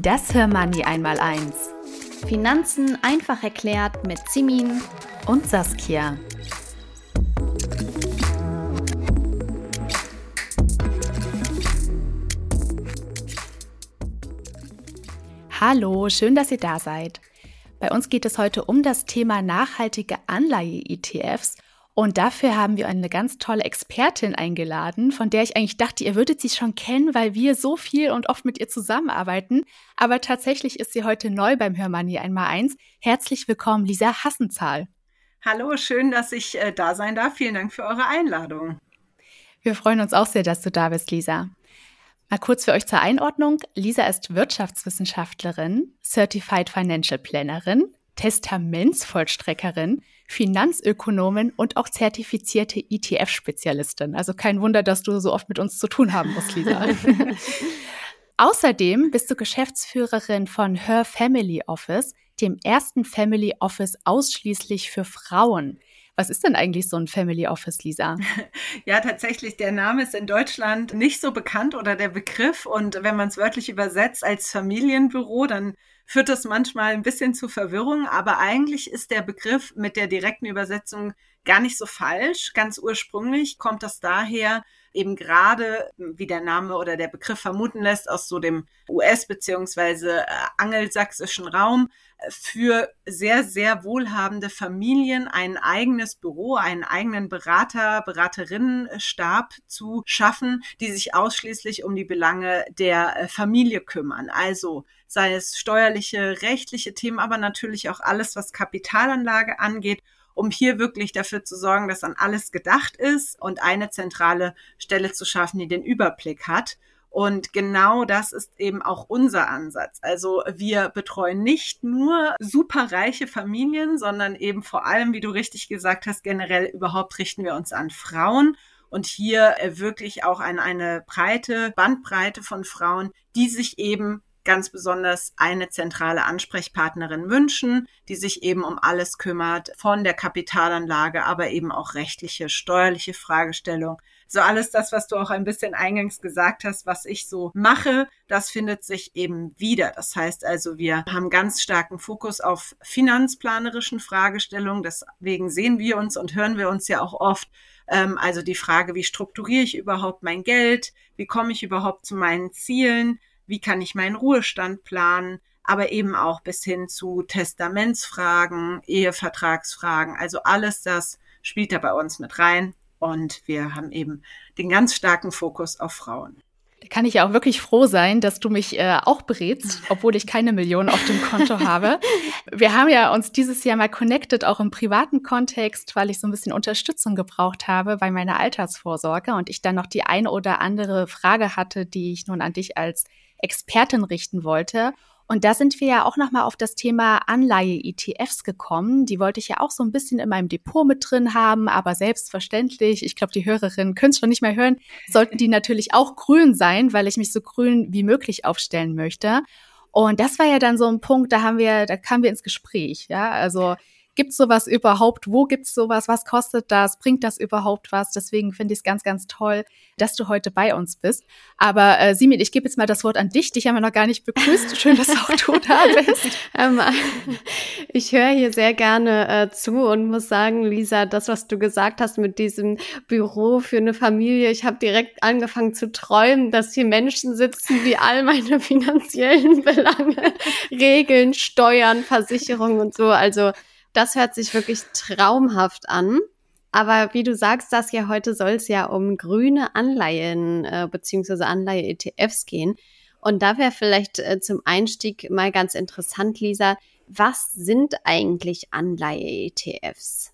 Das Hörmoney einmal eins. Finanzen einfach erklärt mit Simin und Saskia. Hallo, schön, dass ihr da seid. Bei uns geht es heute um das Thema nachhaltige Anleihe-ETFs und dafür haben wir eine ganz tolle Expertin eingeladen, von der ich eigentlich dachte, ihr würdet sie schon kennen, weil wir so viel und oft mit ihr zusammenarbeiten. Aber tatsächlich ist sie heute neu beim Hörmoney einmal eins. Herzlich willkommen, Lisa Hassenzahl. Hallo, schön, dass ich äh, da sein darf. Vielen Dank für eure Einladung. Wir freuen uns auch sehr, dass du da bist, Lisa. Mal kurz für euch zur Einordnung. Lisa ist Wirtschaftswissenschaftlerin, Certified Financial Plannerin, Testamentsvollstreckerin, Finanzökonomin und auch zertifizierte ETF-Spezialistin. Also kein Wunder, dass du so oft mit uns zu tun haben musst, Lisa. Außerdem bist du Geschäftsführerin von Her Family Office, dem ersten Family Office ausschließlich für Frauen. Was ist denn eigentlich so ein Family Office, Lisa? Ja, tatsächlich, der Name ist in Deutschland nicht so bekannt oder der Begriff. Und wenn man es wörtlich übersetzt als Familienbüro, dann führt das manchmal ein bisschen zu Verwirrung, aber eigentlich ist der Begriff mit der direkten Übersetzung gar nicht so falsch. Ganz ursprünglich kommt das daher, eben gerade, wie der Name oder der Begriff vermuten lässt, aus so dem US- beziehungsweise äh, angelsächsischen Raum äh, für sehr, sehr wohlhabende Familien ein eigenes Büro, einen eigenen Berater, Beraterinnenstab zu schaffen, die sich ausschließlich um die Belange der äh, Familie kümmern. Also sei es steuerliche, rechtliche Themen, aber natürlich auch alles, was Kapitalanlage angeht um hier wirklich dafür zu sorgen, dass an alles gedacht ist und eine zentrale Stelle zu schaffen, die den Überblick hat. Und genau das ist eben auch unser Ansatz. Also wir betreuen nicht nur superreiche Familien, sondern eben vor allem, wie du richtig gesagt hast, generell überhaupt richten wir uns an Frauen und hier wirklich auch an eine breite Bandbreite von Frauen, die sich eben ganz besonders eine zentrale Ansprechpartnerin wünschen, die sich eben um alles kümmert, von der Kapitalanlage, aber eben auch rechtliche, steuerliche Fragestellung. So alles das, was du auch ein bisschen eingangs gesagt hast, was ich so mache, das findet sich eben wieder. Das heißt also, wir haben ganz starken Fokus auf finanzplanerischen Fragestellungen. Deswegen sehen wir uns und hören wir uns ja auch oft. Ähm, also die Frage, wie strukturiere ich überhaupt mein Geld? Wie komme ich überhaupt zu meinen Zielen? Wie kann ich meinen Ruhestand planen, aber eben auch bis hin zu Testamentsfragen, Ehevertragsfragen. Also alles das spielt da bei uns mit rein. Und wir haben eben den ganz starken Fokus auf Frauen. Da kann ich ja auch wirklich froh sein, dass du mich äh, auch berätst, obwohl ich keine Millionen auf dem Konto habe. Wir haben ja uns dieses Jahr mal connected, auch im privaten Kontext, weil ich so ein bisschen Unterstützung gebraucht habe bei meiner Altersvorsorge und ich dann noch die eine oder andere Frage hatte, die ich nun an dich als Expertin richten wollte. Und da sind wir ja auch nochmal auf das Thema Anleihe-ETFs gekommen. Die wollte ich ja auch so ein bisschen in meinem Depot mit drin haben, aber selbstverständlich, ich glaube, die Hörerinnen können es schon nicht mehr hören, sollten die natürlich auch grün sein, weil ich mich so grün wie möglich aufstellen möchte. Und das war ja dann so ein Punkt, da haben wir, da kamen wir ins Gespräch, ja. Also Gibt es sowas überhaupt? Wo gibt es sowas? Was kostet das? Bringt das überhaupt was? Deswegen finde ich es ganz, ganz toll, dass du heute bei uns bist. Aber äh, Simin, ich gebe jetzt mal das Wort an dich. Dich haben wir noch gar nicht begrüßt. Schön, dass auch du da bist. Ähm, ich höre hier sehr gerne äh, zu und muss sagen, Lisa, das, was du gesagt hast mit diesem Büro für eine Familie, ich habe direkt angefangen zu träumen, dass hier Menschen sitzen, die all meine finanziellen Belange regeln, Steuern, Versicherungen und so. Also das hört sich wirklich traumhaft an. Aber wie du sagst, das ja heute soll es ja um grüne Anleihen äh, bzw. Anleihe-ETFs gehen. Und da wäre vielleicht äh, zum Einstieg mal ganz interessant, Lisa, was sind eigentlich Anleihe-ETFs?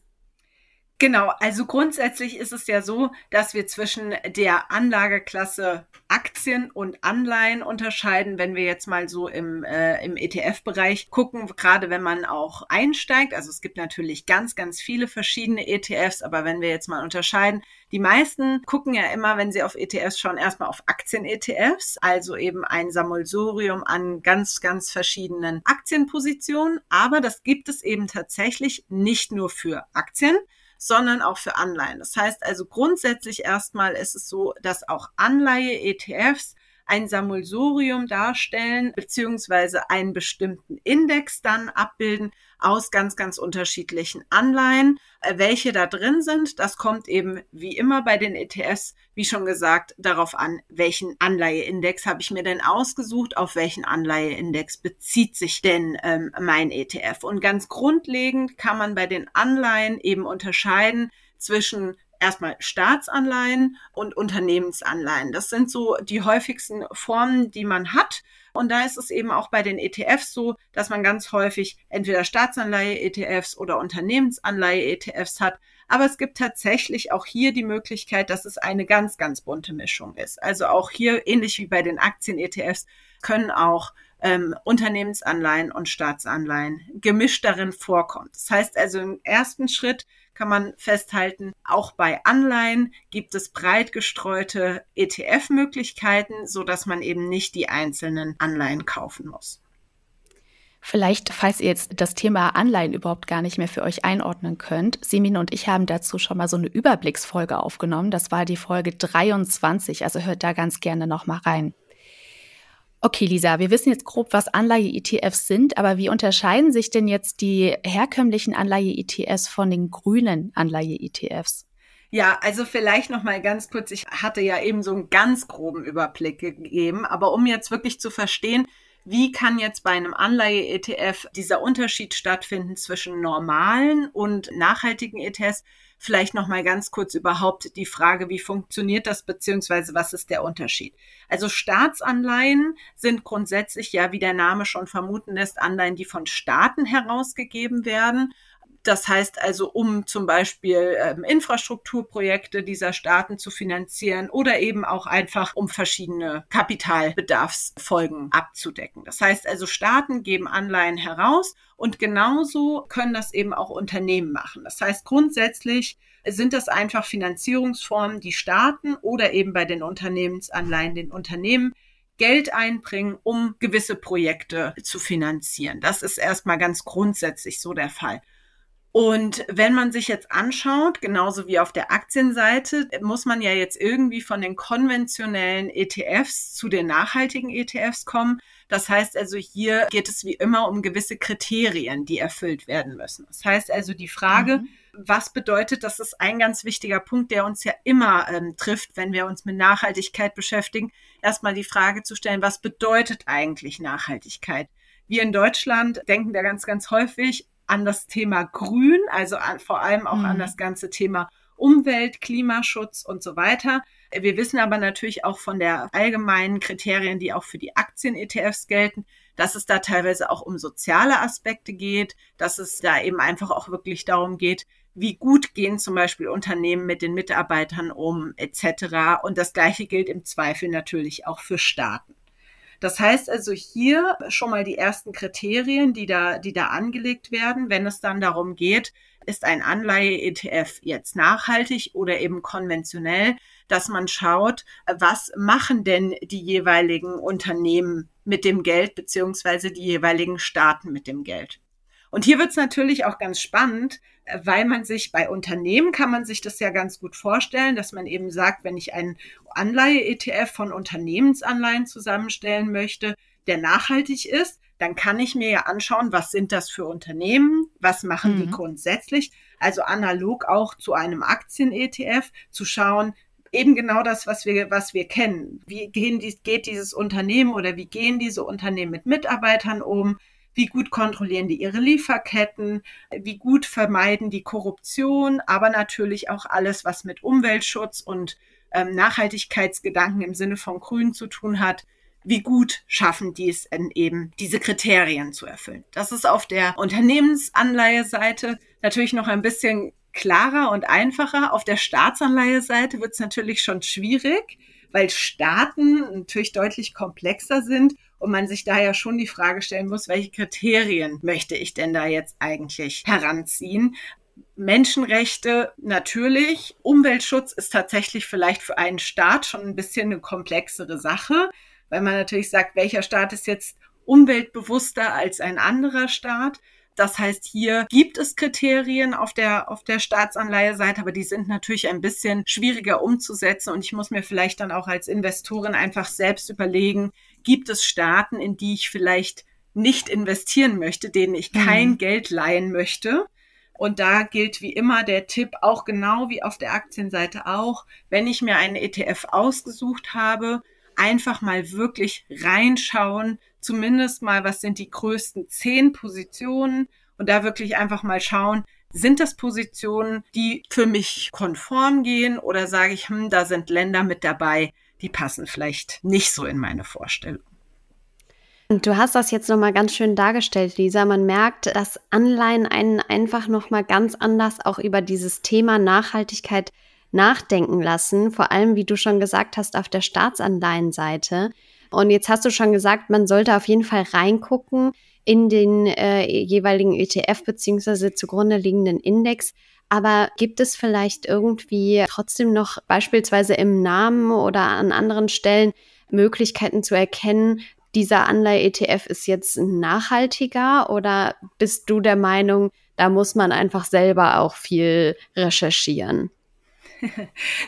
Genau, also grundsätzlich ist es ja so, dass wir zwischen der Anlageklasse Aktien und Anleihen unterscheiden, wenn wir jetzt mal so im, äh, im ETF-Bereich gucken, gerade wenn man auch einsteigt. Also es gibt natürlich ganz, ganz viele verschiedene ETFs, aber wenn wir jetzt mal unterscheiden, die meisten gucken ja immer, wenn sie auf ETFs schauen, erstmal auf Aktien-ETFs, also eben ein Sammelsurium an ganz, ganz verschiedenen Aktienpositionen. Aber das gibt es eben tatsächlich nicht nur für Aktien, sondern auch für Anleihen. Das heißt also grundsätzlich erstmal ist es so, dass auch Anleihe-ETFs ein Sammelsurium darstellen, beziehungsweise einen bestimmten Index dann abbilden aus ganz, ganz unterschiedlichen Anleihen. Äh, welche da drin sind, das kommt eben wie immer bei den ETFs, wie schon gesagt, darauf an, welchen Anleiheindex habe ich mir denn ausgesucht, auf welchen Anleiheindex bezieht sich denn ähm, mein ETF. Und ganz grundlegend kann man bei den Anleihen eben unterscheiden zwischen erstmal Staatsanleihen und Unternehmensanleihen. Das sind so die häufigsten Formen, die man hat. Und da ist es eben auch bei den ETFs so, dass man ganz häufig entweder Staatsanleihe-ETFs oder Unternehmensanleihe-ETFs hat. Aber es gibt tatsächlich auch hier die Möglichkeit, dass es eine ganz, ganz bunte Mischung ist. Also auch hier, ähnlich wie bei den Aktien-ETFs, können auch ähm, Unternehmensanleihen und Staatsanleihen gemischt darin vorkommen. Das heißt also im ersten Schritt kann man festhalten, auch bei Anleihen gibt es breit gestreute ETF-Möglichkeiten, so dass man eben nicht die einzelnen Anleihen kaufen muss. Vielleicht, falls ihr jetzt das Thema Anleihen überhaupt gar nicht mehr für euch einordnen könnt, Simin und ich haben dazu schon mal so eine Überblicksfolge aufgenommen. Das war die Folge 23, also hört da ganz gerne noch mal rein. Okay, Lisa, wir wissen jetzt grob, was Anleihe-ETFs sind, aber wie unterscheiden sich denn jetzt die herkömmlichen Anleihe-ETFs von den grünen Anleihe-ETFs? Ja, also vielleicht noch mal ganz kurz. Ich hatte ja eben so einen ganz groben Überblick gegeben, aber um jetzt wirklich zu verstehen, wie kann jetzt bei einem Anleihe-ETF dieser Unterschied stattfinden zwischen normalen und nachhaltigen ETFs? Vielleicht noch mal ganz kurz überhaupt die Frage, wie funktioniert das beziehungsweise was ist der Unterschied? Also Staatsanleihen sind grundsätzlich ja, wie der Name schon vermuten lässt, Anleihen, die von Staaten herausgegeben werden. Das heißt also, um zum Beispiel ähm, Infrastrukturprojekte dieser Staaten zu finanzieren oder eben auch einfach, um verschiedene Kapitalbedarfsfolgen abzudecken. Das heißt also, Staaten geben Anleihen heraus und genauso können das eben auch Unternehmen machen. Das heißt, grundsätzlich sind das einfach Finanzierungsformen, die Staaten oder eben bei den Unternehmensanleihen den Unternehmen Geld einbringen, um gewisse Projekte zu finanzieren. Das ist erstmal ganz grundsätzlich so der Fall. Und wenn man sich jetzt anschaut, genauso wie auf der Aktienseite, muss man ja jetzt irgendwie von den konventionellen ETFs zu den nachhaltigen ETFs kommen. Das heißt also, hier geht es wie immer um gewisse Kriterien, die erfüllt werden müssen. Das heißt also, die Frage, mhm. was bedeutet, das ist ein ganz wichtiger Punkt, der uns ja immer ähm, trifft, wenn wir uns mit Nachhaltigkeit beschäftigen, erstmal die Frage zu stellen, was bedeutet eigentlich Nachhaltigkeit? Wir in Deutschland denken da ganz, ganz häufig an das Thema Grün, also an, vor allem auch mhm. an das ganze Thema Umwelt, Klimaschutz und so weiter. Wir wissen aber natürlich auch von der allgemeinen Kriterien, die auch für die Aktien-ETFs gelten, dass es da teilweise auch um soziale Aspekte geht, dass es da eben einfach auch wirklich darum geht, wie gut gehen zum Beispiel Unternehmen mit den Mitarbeitern um, etc. Und das Gleiche gilt im Zweifel natürlich auch für Staaten. Das heißt also hier schon mal die ersten Kriterien, die da, die da angelegt werden, wenn es dann darum geht, ist ein Anleihe-ETF jetzt nachhaltig oder eben konventionell, dass man schaut, was machen denn die jeweiligen Unternehmen mit dem Geld beziehungsweise die jeweiligen Staaten mit dem Geld. Und hier wird es natürlich auch ganz spannend, weil man sich bei Unternehmen kann man sich das ja ganz gut vorstellen, dass man eben sagt, wenn ich einen Anleihe-ETF von Unternehmensanleihen zusammenstellen möchte, der nachhaltig ist, dann kann ich mir ja anschauen, was sind das für Unternehmen, was machen mhm. die grundsätzlich, also analog auch zu einem Aktien-ETF, zu schauen, eben genau das, was wir, was wir kennen. Wie gehen die, geht dieses Unternehmen oder wie gehen diese Unternehmen mit Mitarbeitern um? Wie gut kontrollieren die ihre Lieferketten, wie gut vermeiden die Korruption, aber natürlich auch alles, was mit Umweltschutz und ähm, Nachhaltigkeitsgedanken im Sinne von Grün zu tun hat. Wie gut schaffen die es denn eben, diese Kriterien zu erfüllen? Das ist auf der Unternehmensanleiheseite natürlich noch ein bisschen klarer und einfacher. Auf der Staatsanleiheseite wird es natürlich schon schwierig, weil Staaten natürlich deutlich komplexer sind und man sich daher schon die Frage stellen muss, welche Kriterien möchte ich denn da jetzt eigentlich heranziehen? Menschenrechte natürlich. Umweltschutz ist tatsächlich vielleicht für einen Staat schon ein bisschen eine komplexere Sache, weil man natürlich sagt, welcher Staat ist jetzt umweltbewusster als ein anderer Staat. Das heißt, hier gibt es Kriterien auf der, auf der Staatsanleiheseite, aber die sind natürlich ein bisschen schwieriger umzusetzen. Und ich muss mir vielleicht dann auch als Investorin einfach selbst überlegen, gibt es Staaten, in die ich vielleicht nicht investieren möchte, denen ich kein mhm. Geld leihen möchte. Und da gilt wie immer der Tipp, auch genau wie auf der Aktienseite auch, wenn ich mir einen ETF ausgesucht habe, einfach mal wirklich reinschauen, zumindest mal, was sind die größten zehn Positionen und da wirklich einfach mal schauen, sind das Positionen, die für mich konform gehen oder sage ich, hm, da sind Länder mit dabei, die passen vielleicht nicht so in meine Vorstellung. Du hast das jetzt nochmal ganz schön dargestellt, Lisa. Man merkt, dass Anleihen einen einfach nochmal ganz anders auch über dieses Thema Nachhaltigkeit nachdenken lassen. Vor allem, wie du schon gesagt hast, auf der Staatsanleihenseite. Und jetzt hast du schon gesagt, man sollte auf jeden Fall reingucken in den äh, jeweiligen ETF beziehungsweise zugrunde liegenden Index. Aber gibt es vielleicht irgendwie trotzdem noch beispielsweise im Namen oder an anderen Stellen Möglichkeiten zu erkennen, dieser Anleihe-ETF ist jetzt nachhaltiger oder bist du der Meinung, da muss man einfach selber auch viel recherchieren?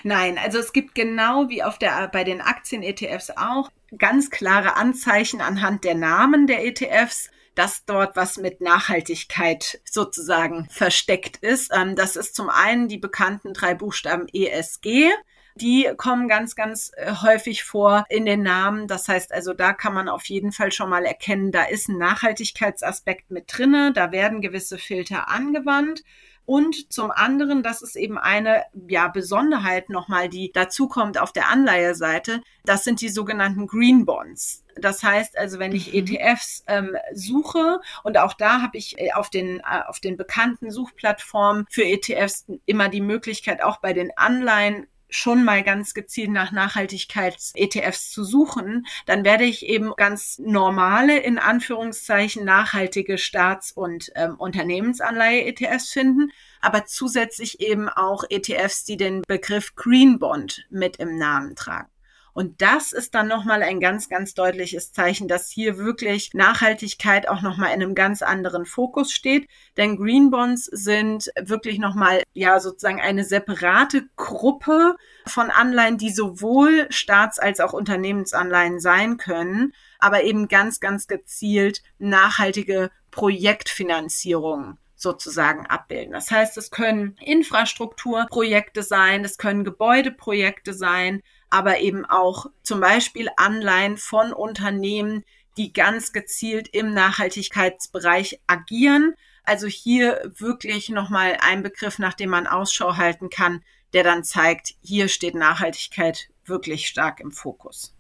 Nein, also es gibt genau wie auf der, bei den Aktien-ETFs auch ganz klare Anzeichen anhand der Namen der ETFs, dass dort was mit Nachhaltigkeit sozusagen versteckt ist. Ähm, das ist zum einen die bekannten drei Buchstaben ESG. Die kommen ganz, ganz äh, häufig vor in den Namen. Das heißt also, da kann man auf jeden Fall schon mal erkennen, da ist ein Nachhaltigkeitsaspekt mit drinne. Da werden gewisse Filter angewandt. Und zum anderen, das ist eben eine ja, Besonderheit nochmal, die dazu kommt auf der Anleiheseite. Das sind die sogenannten Green Bonds. Das heißt also, wenn ich mhm. ETFs ähm, suche und auch da habe ich äh, auf den, äh, auf den bekannten Suchplattformen für ETFs immer die Möglichkeit, auch bei den Anleihen schon mal ganz gezielt nach Nachhaltigkeits-ETFs zu suchen, dann werde ich eben ganz normale, in Anführungszeichen, nachhaltige Staats- und ähm, Unternehmensanleihe-ETFs finden, aber zusätzlich eben auch ETFs, die den Begriff Green Bond mit im Namen tragen. Und das ist dann nochmal ein ganz, ganz deutliches Zeichen, dass hier wirklich Nachhaltigkeit auch nochmal in einem ganz anderen Fokus steht. Denn Green Bonds sind wirklich nochmal, ja, sozusagen eine separate Gruppe von Anleihen, die sowohl Staats- als auch Unternehmensanleihen sein können, aber eben ganz, ganz gezielt nachhaltige Projektfinanzierung sozusagen abbilden. Das heißt, es können Infrastrukturprojekte sein, es können Gebäudeprojekte sein, aber eben auch zum Beispiel Anleihen von Unternehmen, die ganz gezielt im Nachhaltigkeitsbereich agieren. Also hier wirklich nochmal ein Begriff, nach dem man Ausschau halten kann, der dann zeigt, hier steht Nachhaltigkeit wirklich stark im Fokus.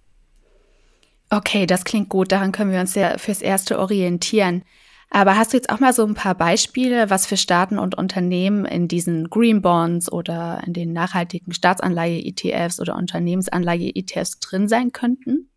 Okay, das klingt gut. Daran können wir uns ja fürs Erste orientieren. Aber hast du jetzt auch mal so ein paar Beispiele, was für Staaten und Unternehmen in diesen Green Bonds oder in den nachhaltigen Staatsanleihe-ETFs oder Unternehmensanleihe-ETFs drin sein könnten?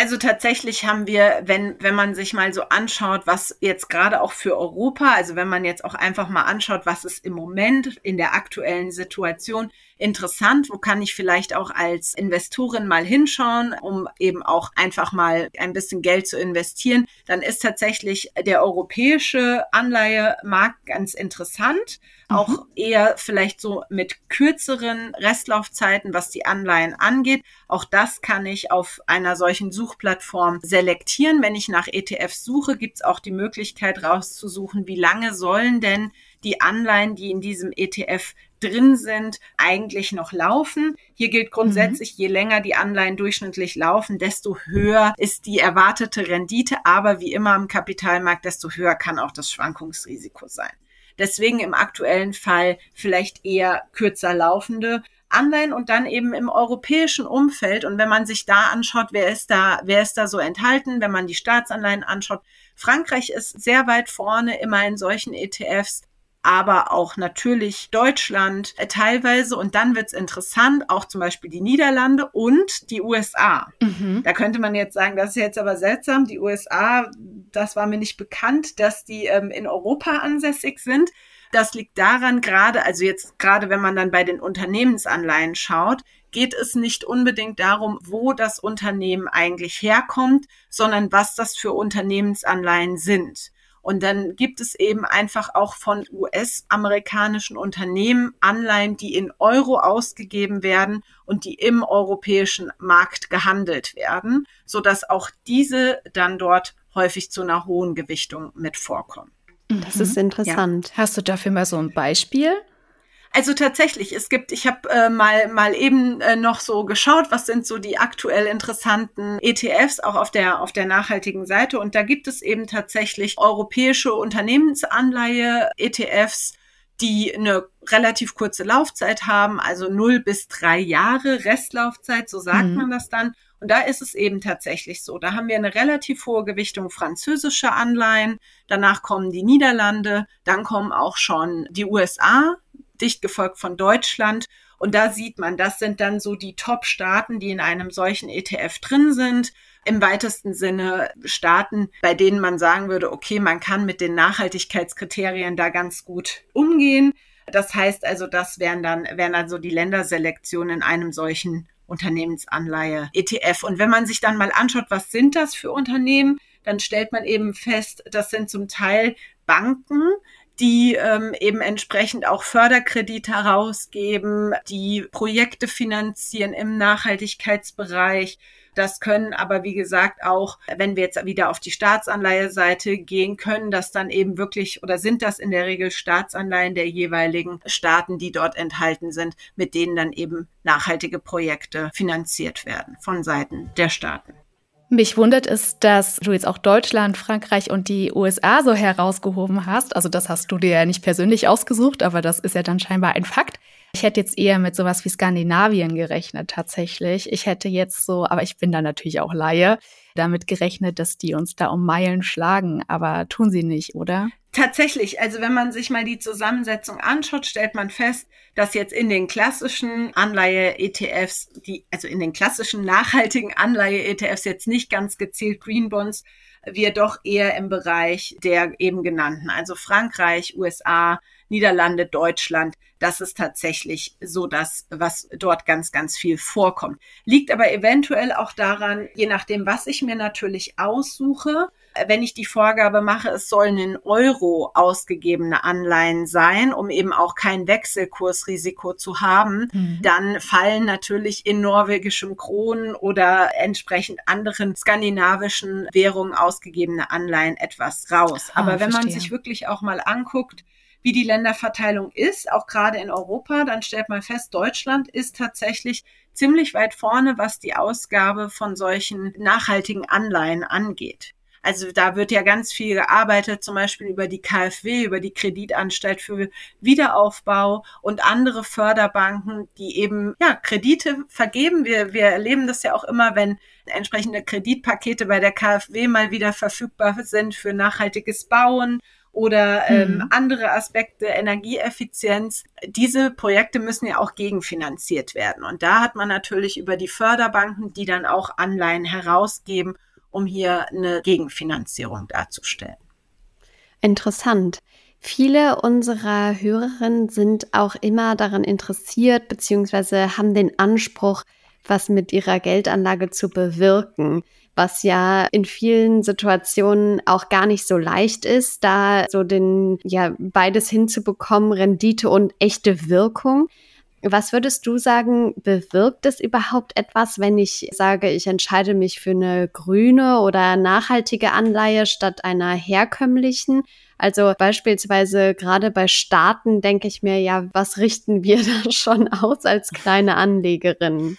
Also tatsächlich haben wir, wenn, wenn man sich mal so anschaut, was jetzt gerade auch für Europa, also wenn man jetzt auch einfach mal anschaut, was ist im Moment in der aktuellen Situation interessant, wo kann ich vielleicht auch als Investorin mal hinschauen, um eben auch einfach mal ein bisschen Geld zu investieren, dann ist tatsächlich der europäische Anleihemarkt ganz interessant auch mhm. eher vielleicht so mit kürzeren Restlaufzeiten, was die Anleihen angeht. Auch das kann ich auf einer solchen Suchplattform selektieren. Wenn ich nach ETFs suche, gibt es auch die Möglichkeit rauszusuchen, wie lange sollen denn die Anleihen, die in diesem ETF drin sind, eigentlich noch laufen. Hier gilt grundsätzlich, mhm. je länger die Anleihen durchschnittlich laufen, desto höher ist die erwartete Rendite. Aber wie immer im Kapitalmarkt, desto höher kann auch das Schwankungsrisiko sein. Deswegen im aktuellen Fall vielleicht eher kürzer laufende Anleihen und dann eben im europäischen Umfeld. Und wenn man sich da anschaut, wer ist da, wer ist da so enthalten, wenn man die Staatsanleihen anschaut, Frankreich ist sehr weit vorne immer in solchen ETFs. Aber auch natürlich Deutschland äh, teilweise. Und dann wird es interessant, auch zum Beispiel die Niederlande und die USA. Mhm. Da könnte man jetzt sagen, das ist jetzt aber seltsam. Die USA, das war mir nicht bekannt, dass die ähm, in Europa ansässig sind. Das liegt daran, gerade, also jetzt gerade wenn man dann bei den Unternehmensanleihen schaut, geht es nicht unbedingt darum, wo das Unternehmen eigentlich herkommt, sondern was das für Unternehmensanleihen sind. Und dann gibt es eben einfach auch von US-amerikanischen Unternehmen Anleihen, die in Euro ausgegeben werden und die im europäischen Markt gehandelt werden, so dass auch diese dann dort häufig zu einer hohen Gewichtung mit vorkommen. Das ist mhm. interessant. Ja. Hast du dafür mal so ein Beispiel? Also tatsächlich, es gibt, ich habe äh, mal mal eben äh, noch so geschaut, was sind so die aktuell interessanten ETFs auch auf der auf der nachhaltigen Seite und da gibt es eben tatsächlich europäische Unternehmensanleihe ETFs, die eine relativ kurze Laufzeit haben, also null bis drei Jahre Restlaufzeit, so sagt mhm. man das dann. Und da ist es eben tatsächlich so. Da haben wir eine relativ hohe Gewichtung französischer Anleihen. Danach kommen die Niederlande. Dann kommen auch schon die USA, dicht gefolgt von Deutschland. Und da sieht man, das sind dann so die Top-Staaten, die in einem solchen ETF drin sind. Im weitesten Sinne Staaten, bei denen man sagen würde, okay, man kann mit den Nachhaltigkeitskriterien da ganz gut umgehen. Das heißt also, das wären dann, wären dann so die Länderselektionen in einem solchen Unternehmensanleihe ETF. Und wenn man sich dann mal anschaut, was sind das für Unternehmen, dann stellt man eben fest, das sind zum Teil Banken, die ähm, eben entsprechend auch Förderkredite herausgeben, die Projekte finanzieren im Nachhaltigkeitsbereich, das können aber, wie gesagt, auch, wenn wir jetzt wieder auf die Staatsanleiheseite gehen, können das dann eben wirklich oder sind das in der Regel Staatsanleihen der jeweiligen Staaten, die dort enthalten sind, mit denen dann eben nachhaltige Projekte finanziert werden von Seiten der Staaten. Mich wundert es, dass du jetzt auch Deutschland, Frankreich und die USA so herausgehoben hast. Also das hast du dir ja nicht persönlich ausgesucht, aber das ist ja dann scheinbar ein Fakt. Ich hätte jetzt eher mit sowas wie Skandinavien gerechnet tatsächlich. Ich hätte jetzt so, aber ich bin da natürlich auch Laie, damit gerechnet, dass die uns da um Meilen schlagen, aber tun sie nicht, oder? Tatsächlich, also wenn man sich mal die Zusammensetzung anschaut, stellt man fest, dass jetzt in den klassischen Anleihe-ETFs, die, also in den klassischen nachhaltigen Anleihe-ETFs jetzt nicht ganz gezielt Green Bonds, wir doch eher im Bereich der eben genannten, also Frankreich, USA, Niederlande, Deutschland. Das ist tatsächlich so das, was dort ganz, ganz viel vorkommt. Liegt aber eventuell auch daran, je nachdem, was ich mir natürlich aussuche, wenn ich die Vorgabe mache, es sollen in Euro ausgegebene Anleihen sein, um eben auch kein Wechselkursrisiko zu haben, mhm. dann fallen natürlich in norwegischem Kronen oder entsprechend anderen skandinavischen Währungen ausgegebene Anleihen etwas raus. Ah, Aber wenn verstehe. man sich wirklich auch mal anguckt, wie die Länderverteilung ist, auch gerade in Europa, dann stellt man fest, Deutschland ist tatsächlich ziemlich weit vorne, was die Ausgabe von solchen nachhaltigen Anleihen angeht. Also da wird ja ganz viel gearbeitet, zum Beispiel über die KfW, über die Kreditanstalt für Wiederaufbau und andere Förderbanken, die eben ja Kredite vergeben. Wir, wir erleben das ja auch immer, wenn entsprechende Kreditpakete bei der KfW mal wieder verfügbar sind für nachhaltiges Bauen oder ähm, mhm. andere Aspekte, Energieeffizienz. Diese Projekte müssen ja auch gegenfinanziert werden. Und da hat man natürlich über die Förderbanken, die dann auch Anleihen herausgeben, um hier eine Gegenfinanzierung darzustellen. Interessant. Viele unserer Hörerinnen sind auch immer daran interessiert, beziehungsweise haben den Anspruch, was mit ihrer Geldanlage zu bewirken was ja in vielen Situationen auch gar nicht so leicht ist, da so den, ja, beides hinzubekommen, Rendite und echte Wirkung. Was würdest du sagen, bewirkt es überhaupt etwas, wenn ich sage, ich entscheide mich für eine grüne oder nachhaltige Anleihe statt einer herkömmlichen? Also beispielsweise gerade bei Staaten denke ich mir, ja, was richten wir da schon aus als kleine Anlegerin?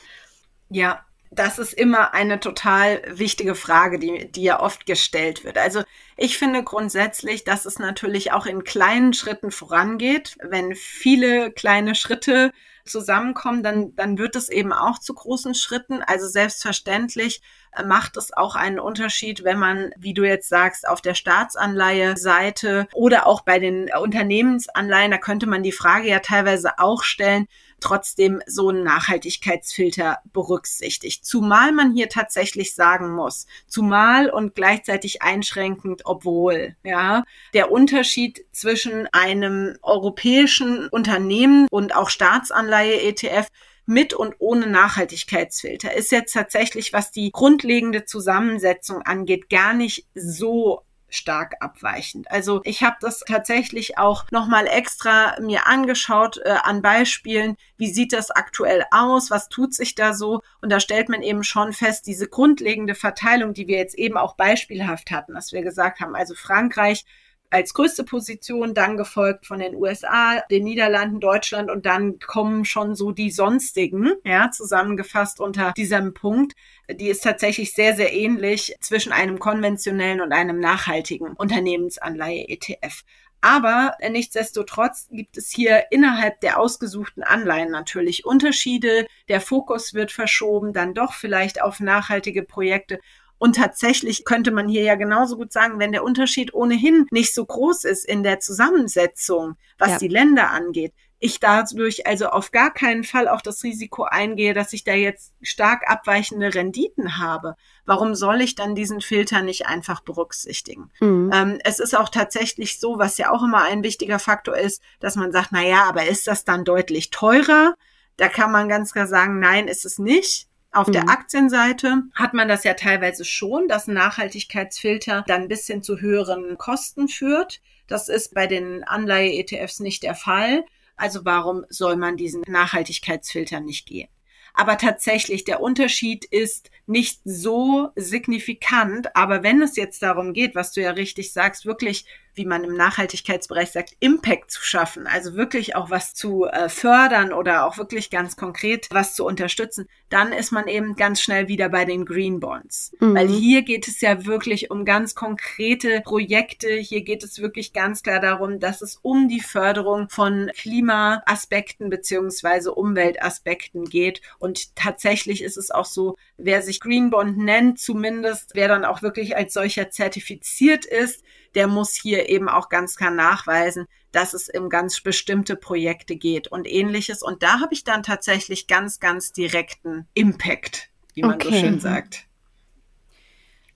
Ja, das ist immer eine total wichtige Frage, die, die ja oft gestellt wird. Also ich finde grundsätzlich, dass es natürlich auch in kleinen Schritten vorangeht, wenn viele kleine Schritte zusammenkommen, dann, dann wird es eben auch zu großen Schritten. Also selbstverständlich äh, macht es auch einen Unterschied, wenn man, wie du jetzt sagst, auf der Staatsanleihe-Seite oder auch bei den Unternehmensanleihen, da könnte man die Frage ja teilweise auch stellen, trotzdem so einen Nachhaltigkeitsfilter berücksichtigt. Zumal man hier tatsächlich sagen muss, zumal und gleichzeitig einschränkend, obwohl, ja, der Unterschied zwischen einem europäischen Unternehmen und auch Staatsanleihe ETF mit und ohne Nachhaltigkeitsfilter ist jetzt tatsächlich, was die grundlegende Zusammensetzung angeht, gar nicht so stark abweichend. Also ich habe das tatsächlich auch nochmal extra mir angeschaut äh, an Beispielen, wie sieht das aktuell aus, was tut sich da so? Und da stellt man eben schon fest, diese grundlegende Verteilung, die wir jetzt eben auch beispielhaft hatten, dass wir gesagt haben, also Frankreich als größte Position, dann gefolgt von den USA, den Niederlanden, Deutschland und dann kommen schon so die sonstigen, ja, zusammengefasst unter diesem Punkt. Die ist tatsächlich sehr, sehr ähnlich zwischen einem konventionellen und einem nachhaltigen Unternehmensanleihe-ETF. Aber nichtsdestotrotz gibt es hier innerhalb der ausgesuchten Anleihen natürlich Unterschiede. Der Fokus wird verschoben, dann doch vielleicht auf nachhaltige Projekte. Und tatsächlich könnte man hier ja genauso gut sagen, wenn der Unterschied ohnehin nicht so groß ist in der Zusammensetzung, was ja. die Länder angeht, ich dadurch also auf gar keinen Fall auch das Risiko eingehe, dass ich da jetzt stark abweichende Renditen habe. Warum soll ich dann diesen Filter nicht einfach berücksichtigen? Mhm. Ähm, es ist auch tatsächlich so, was ja auch immer ein wichtiger Faktor ist, dass man sagt, na ja, aber ist das dann deutlich teurer? Da kann man ganz klar sagen, nein, ist es nicht. Auf mhm. der Aktienseite hat man das ja teilweise schon, dass ein Nachhaltigkeitsfilter dann ein bisschen zu höheren Kosten führt. Das ist bei den Anleihe-ETFs nicht der Fall. Also warum soll man diesen Nachhaltigkeitsfilter nicht gehen? Aber tatsächlich, der Unterschied ist nicht so signifikant. Aber wenn es jetzt darum geht, was du ja richtig sagst, wirklich wie man im Nachhaltigkeitsbereich sagt, Impact zu schaffen, also wirklich auch was zu äh, fördern oder auch wirklich ganz konkret was zu unterstützen, dann ist man eben ganz schnell wieder bei den Green Bonds. Mhm. Weil hier geht es ja wirklich um ganz konkrete Projekte. Hier geht es wirklich ganz klar darum, dass es um die Förderung von Klimaaspekten beziehungsweise Umweltaspekten geht. Und tatsächlich ist es auch so, wer sich Green Bond nennt, zumindest wer dann auch wirklich als solcher zertifiziert ist, der muss hier eben auch ganz klar nachweisen, dass es um ganz bestimmte Projekte geht und ähnliches. Und da habe ich dann tatsächlich ganz, ganz direkten Impact, wie man okay. so schön sagt.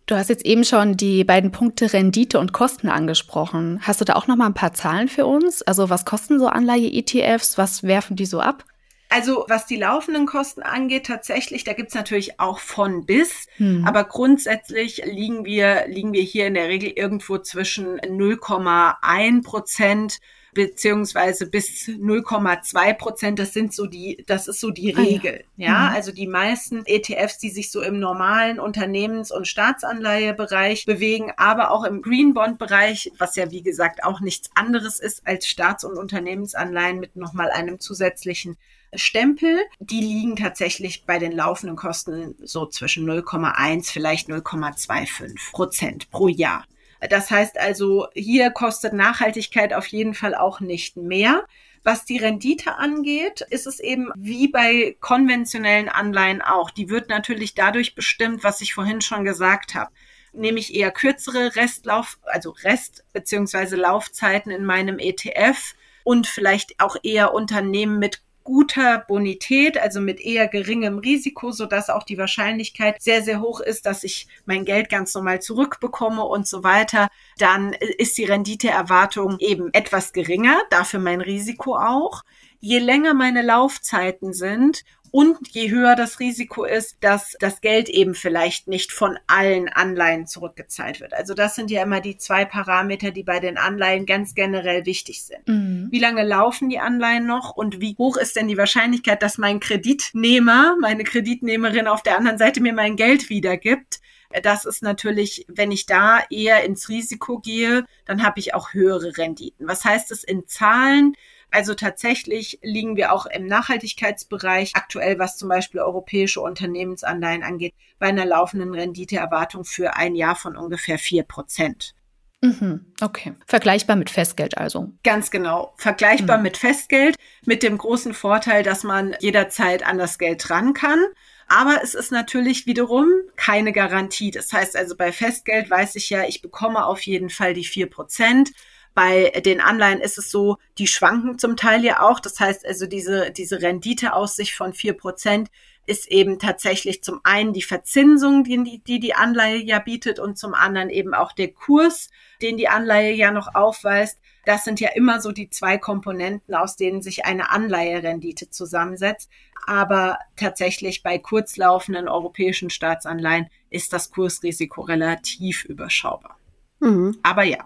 Du hast jetzt eben schon die beiden Punkte Rendite und Kosten angesprochen. Hast du da auch noch mal ein paar Zahlen für uns? Also was kosten so Anleihe-ETFs? Was werfen die so ab? Also was die laufenden Kosten angeht, tatsächlich, da gibt's natürlich auch von bis, hm. aber grundsätzlich liegen wir, liegen wir hier in der Regel irgendwo zwischen 0,1 Prozent beziehungsweise bis 0,2 Prozent. Das sind so die, das ist so die Regel. Ah, ja, ja? Mhm. also die meisten ETFs, die sich so im normalen Unternehmens- und Staatsanleihebereich bewegen, aber auch im Green Bond Bereich, was ja wie gesagt auch nichts anderes ist als Staats- und Unternehmensanleihen mit nochmal einem zusätzlichen Stempel, die liegen tatsächlich bei den laufenden Kosten so zwischen 0,1, vielleicht 0,25 Prozent pro Jahr. Das heißt also, hier kostet Nachhaltigkeit auf jeden Fall auch nicht mehr. Was die Rendite angeht, ist es eben wie bei konventionellen Anleihen auch. Die wird natürlich dadurch bestimmt, was ich vorhin schon gesagt habe nämlich eher kürzere Restlauf, also Rest beziehungsweise Laufzeiten in meinem ETF und vielleicht auch eher Unternehmen mit guter Bonität, also mit eher geringem Risiko, so dass auch die Wahrscheinlichkeit sehr, sehr hoch ist, dass ich mein Geld ganz normal zurückbekomme und so weiter, dann ist die Renditeerwartung eben etwas geringer, dafür mein Risiko auch. Je länger meine Laufzeiten sind und je höher das Risiko ist, dass das Geld eben vielleicht nicht von allen Anleihen zurückgezahlt wird. Also das sind ja immer die zwei Parameter, die bei den Anleihen ganz generell wichtig sind. Mhm. Wie lange laufen die Anleihen noch und wie hoch ist denn die Wahrscheinlichkeit, dass mein Kreditnehmer, meine Kreditnehmerin auf der anderen Seite mir mein Geld wiedergibt? Das ist natürlich, wenn ich da eher ins Risiko gehe, dann habe ich auch höhere Renditen. Was heißt es in Zahlen? Also tatsächlich liegen wir auch im Nachhaltigkeitsbereich aktuell, was zum Beispiel europäische Unternehmensanleihen angeht, bei einer laufenden Renditeerwartung für ein Jahr von ungefähr vier Prozent. Mhm, okay. Vergleichbar mit Festgeld also. Ganz genau. Vergleichbar mhm. mit Festgeld, mit dem großen Vorteil, dass man jederzeit an das Geld ran kann. Aber es ist natürlich wiederum keine Garantie. Das heißt also, bei Festgeld weiß ich ja, ich bekomme auf jeden Fall die vier Prozent. Bei den Anleihen ist es so, die schwanken zum Teil ja auch. Das heißt also, diese, diese Renditeaussicht von vier Prozent ist eben tatsächlich zum einen die Verzinsung, die, die die Anleihe ja bietet und zum anderen eben auch der Kurs, den die Anleihe ja noch aufweist. Das sind ja immer so die zwei Komponenten, aus denen sich eine Anleiherendite zusammensetzt. Aber tatsächlich bei kurzlaufenden europäischen Staatsanleihen ist das Kursrisiko relativ überschaubar. Mhm. Aber ja,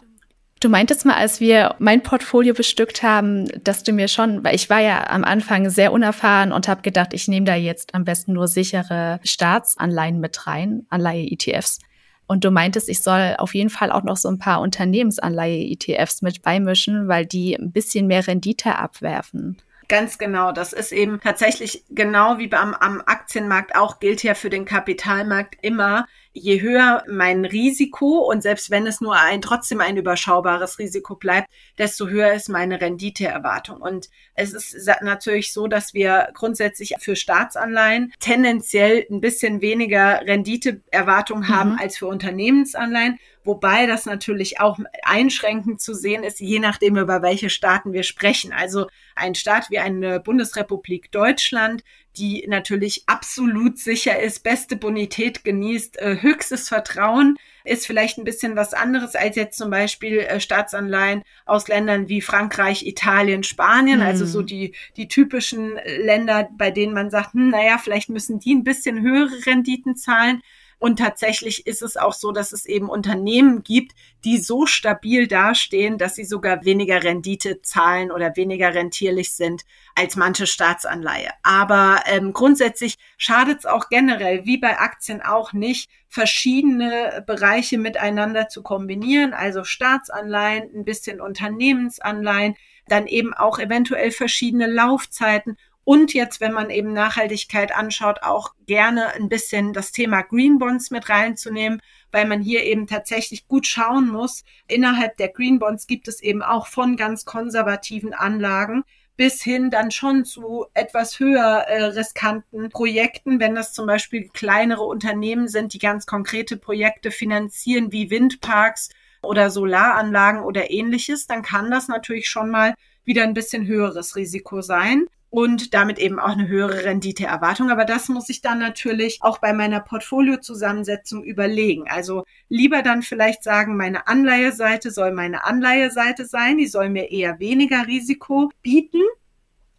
Du meintest mal, als wir mein Portfolio bestückt haben, dass du mir schon, weil ich war ja am Anfang sehr unerfahren und habe gedacht, ich nehme da jetzt am besten nur sichere Staatsanleihen mit rein, Anleihe-ETFs. Und du meintest, ich soll auf jeden Fall auch noch so ein paar Unternehmensanleihe-ETFs mit beimischen, weil die ein bisschen mehr Rendite abwerfen. Ganz genau. Das ist eben tatsächlich genau wie beim am Aktienmarkt auch gilt ja für den Kapitalmarkt immer je höher mein Risiko und selbst wenn es nur ein trotzdem ein überschaubares Risiko bleibt, desto höher ist meine Renditeerwartung. Und es ist natürlich so, dass wir grundsätzlich für Staatsanleihen tendenziell ein bisschen weniger Renditeerwartung haben mhm. als für Unternehmensanleihen. Wobei das natürlich auch einschränkend zu sehen ist, je nachdem, über welche Staaten wir sprechen. Also ein Staat wie eine Bundesrepublik Deutschland, die natürlich absolut sicher ist, beste Bonität genießt, äh, höchstes Vertrauen, ist vielleicht ein bisschen was anderes als jetzt zum Beispiel äh, Staatsanleihen aus Ländern wie Frankreich, Italien, Spanien, also so mhm. die, die typischen Länder, bei denen man sagt, hm, naja, vielleicht müssen die ein bisschen höhere Renditen zahlen. Und tatsächlich ist es auch so, dass es eben Unternehmen gibt, die so stabil dastehen, dass sie sogar weniger Rendite zahlen oder weniger rentierlich sind als manche Staatsanleihe. Aber ähm, grundsätzlich schadet es auch generell, wie bei Aktien auch nicht, verschiedene Bereiche miteinander zu kombinieren, also Staatsanleihen, ein bisschen Unternehmensanleihen, dann eben auch eventuell verschiedene Laufzeiten und jetzt, wenn man eben Nachhaltigkeit anschaut, auch gerne ein bisschen das Thema Green Bonds mit reinzunehmen, weil man hier eben tatsächlich gut schauen muss. Innerhalb der Green Bonds gibt es eben auch von ganz konservativen Anlagen bis hin dann schon zu etwas höher äh, riskanten Projekten, wenn das zum Beispiel kleinere Unternehmen sind, die ganz konkrete Projekte finanzieren, wie Windparks oder Solaranlagen oder ähnliches, dann kann das natürlich schon mal wieder ein bisschen höheres Risiko sein und damit eben auch eine höhere Renditeerwartung. Aber das muss ich dann natürlich auch bei meiner Portfoliozusammensetzung überlegen. Also lieber dann vielleicht sagen, meine Anleiheseite soll meine Anleiheseite sein, die soll mir eher weniger Risiko bieten,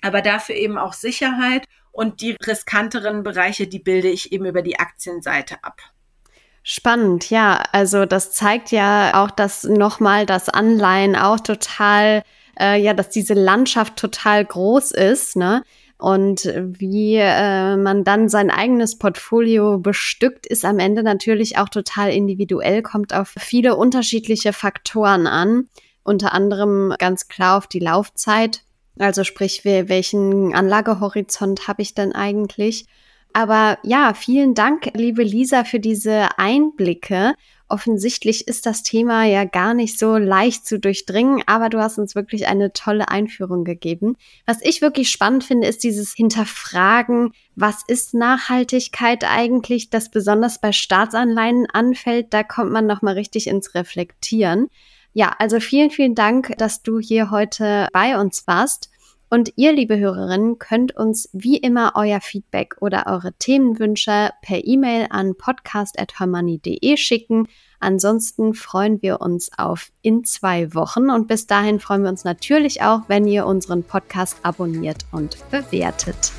aber dafür eben auch Sicherheit und die riskanteren Bereiche, die bilde ich eben über die Aktienseite ab. Spannend, ja. Also das zeigt ja auch, dass nochmal das Anleihen auch total äh, ja, dass diese Landschaft total groß ist, ne? Und wie äh, man dann sein eigenes Portfolio bestückt, ist am Ende natürlich auch total individuell, kommt auf viele unterschiedliche Faktoren an. Unter anderem ganz klar auf die Laufzeit. Also sprich, welchen Anlagehorizont habe ich denn eigentlich? Aber ja, vielen Dank, liebe Lisa, für diese Einblicke. Offensichtlich ist das Thema ja gar nicht so leicht zu durchdringen, aber du hast uns wirklich eine tolle Einführung gegeben. Was ich wirklich spannend finde, ist dieses Hinterfragen, was ist Nachhaltigkeit eigentlich, das besonders bei Staatsanleihen anfällt. Da kommt man nochmal richtig ins Reflektieren. Ja, also vielen, vielen Dank, dass du hier heute bei uns warst. Und ihr, liebe Hörerinnen, könnt uns wie immer euer Feedback oder eure Themenwünsche per E-Mail an podcast.hermoney.de schicken. Ansonsten freuen wir uns auf in zwei Wochen und bis dahin freuen wir uns natürlich auch, wenn ihr unseren Podcast abonniert und bewertet.